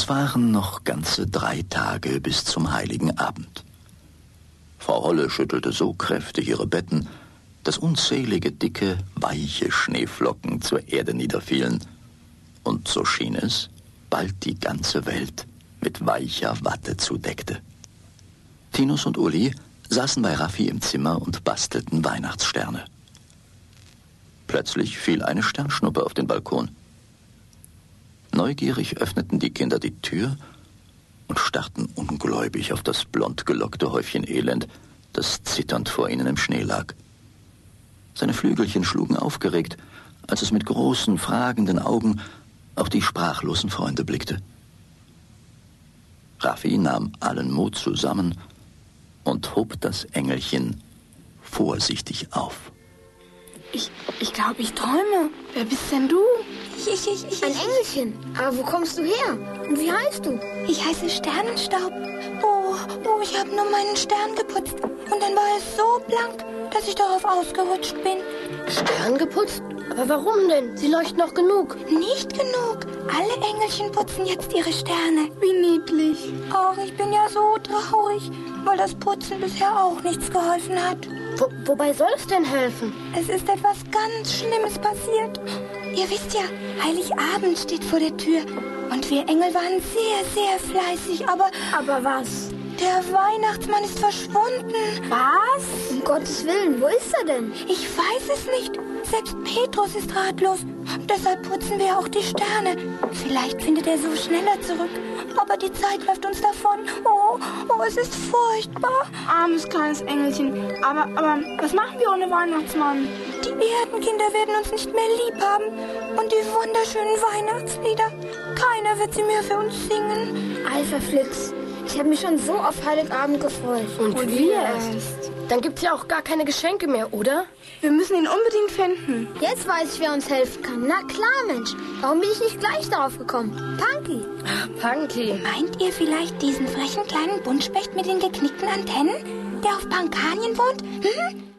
Es waren noch ganze drei Tage bis zum heiligen Abend. Frau Holle schüttelte so kräftig ihre Betten, dass unzählige dicke, weiche Schneeflocken zur Erde niederfielen. Und so schien es, bald die ganze Welt mit weicher Watte zudeckte. Tinus und Uli saßen bei Raffi im Zimmer und bastelten Weihnachtssterne. Plötzlich fiel eine Sternschnuppe auf den Balkon. Neugierig öffneten die Kinder die Tür und starrten ungläubig auf das blond gelockte Häufchen Elend, das zitternd vor ihnen im Schnee lag. Seine Flügelchen schlugen aufgeregt, als es mit großen, fragenden Augen auf die sprachlosen Freunde blickte. Raffi nahm allen Mut zusammen und hob das Engelchen vorsichtig auf. Ich, ich glaube, ich träume. Wer bist denn du? Ich, ich, ich, ich. Ein Engelchen. Aber wo kommst du her? Und wie heißt du? Ich heiße Sternenstaub. Oh, oh, ich habe nur meinen Stern geputzt. Und dann war es so blank, dass ich darauf ausgerutscht bin. Stern geputzt? Aber warum denn? Sie leuchten noch genug. Nicht genug. Alle Engelchen putzen jetzt ihre Sterne. Wie niedlich. Ach, ich bin ja so traurig, weil das Putzen bisher auch nichts geholfen hat. Wo, wobei soll es denn helfen? Es ist etwas ganz Schlimmes passiert. Ihr wisst ja, Heiligabend steht vor der Tür. Und wir Engel waren sehr, sehr fleißig, aber... Aber was? Der Weihnachtsmann ist verschwunden. Was? Um Gottes Willen, wo ist er denn? Ich weiß es nicht. Selbst Petrus ist ratlos. Deshalb putzen wir auch die Sterne. Vielleicht findet er so schneller zurück. Aber die Zeit läuft uns davon. Oh, oh, es ist furchtbar. Armes kleines Engelchen. Aber, aber, was machen wir ohne Weihnachtsmann? Die Erdenkinder werden uns nicht mehr lieb haben. Und die wunderschönen Weihnachtslieder. Keiner wird sie mehr für uns singen. Alpha-Flix. Ich habe mich schon so auf Heiligabend gefreut. Und, Und wir erst. Dann gibt's ja auch gar keine Geschenke mehr, oder? Wir müssen ihn unbedingt finden. Jetzt weiß ich, wer uns helfen kann. Na klar, Mensch. Warum bin ich nicht gleich darauf gekommen? Punky. Ach, Punky. Meint ihr vielleicht diesen frechen kleinen Buntspecht mit den geknickten Antennen, der auf Pankanien wohnt? Hm?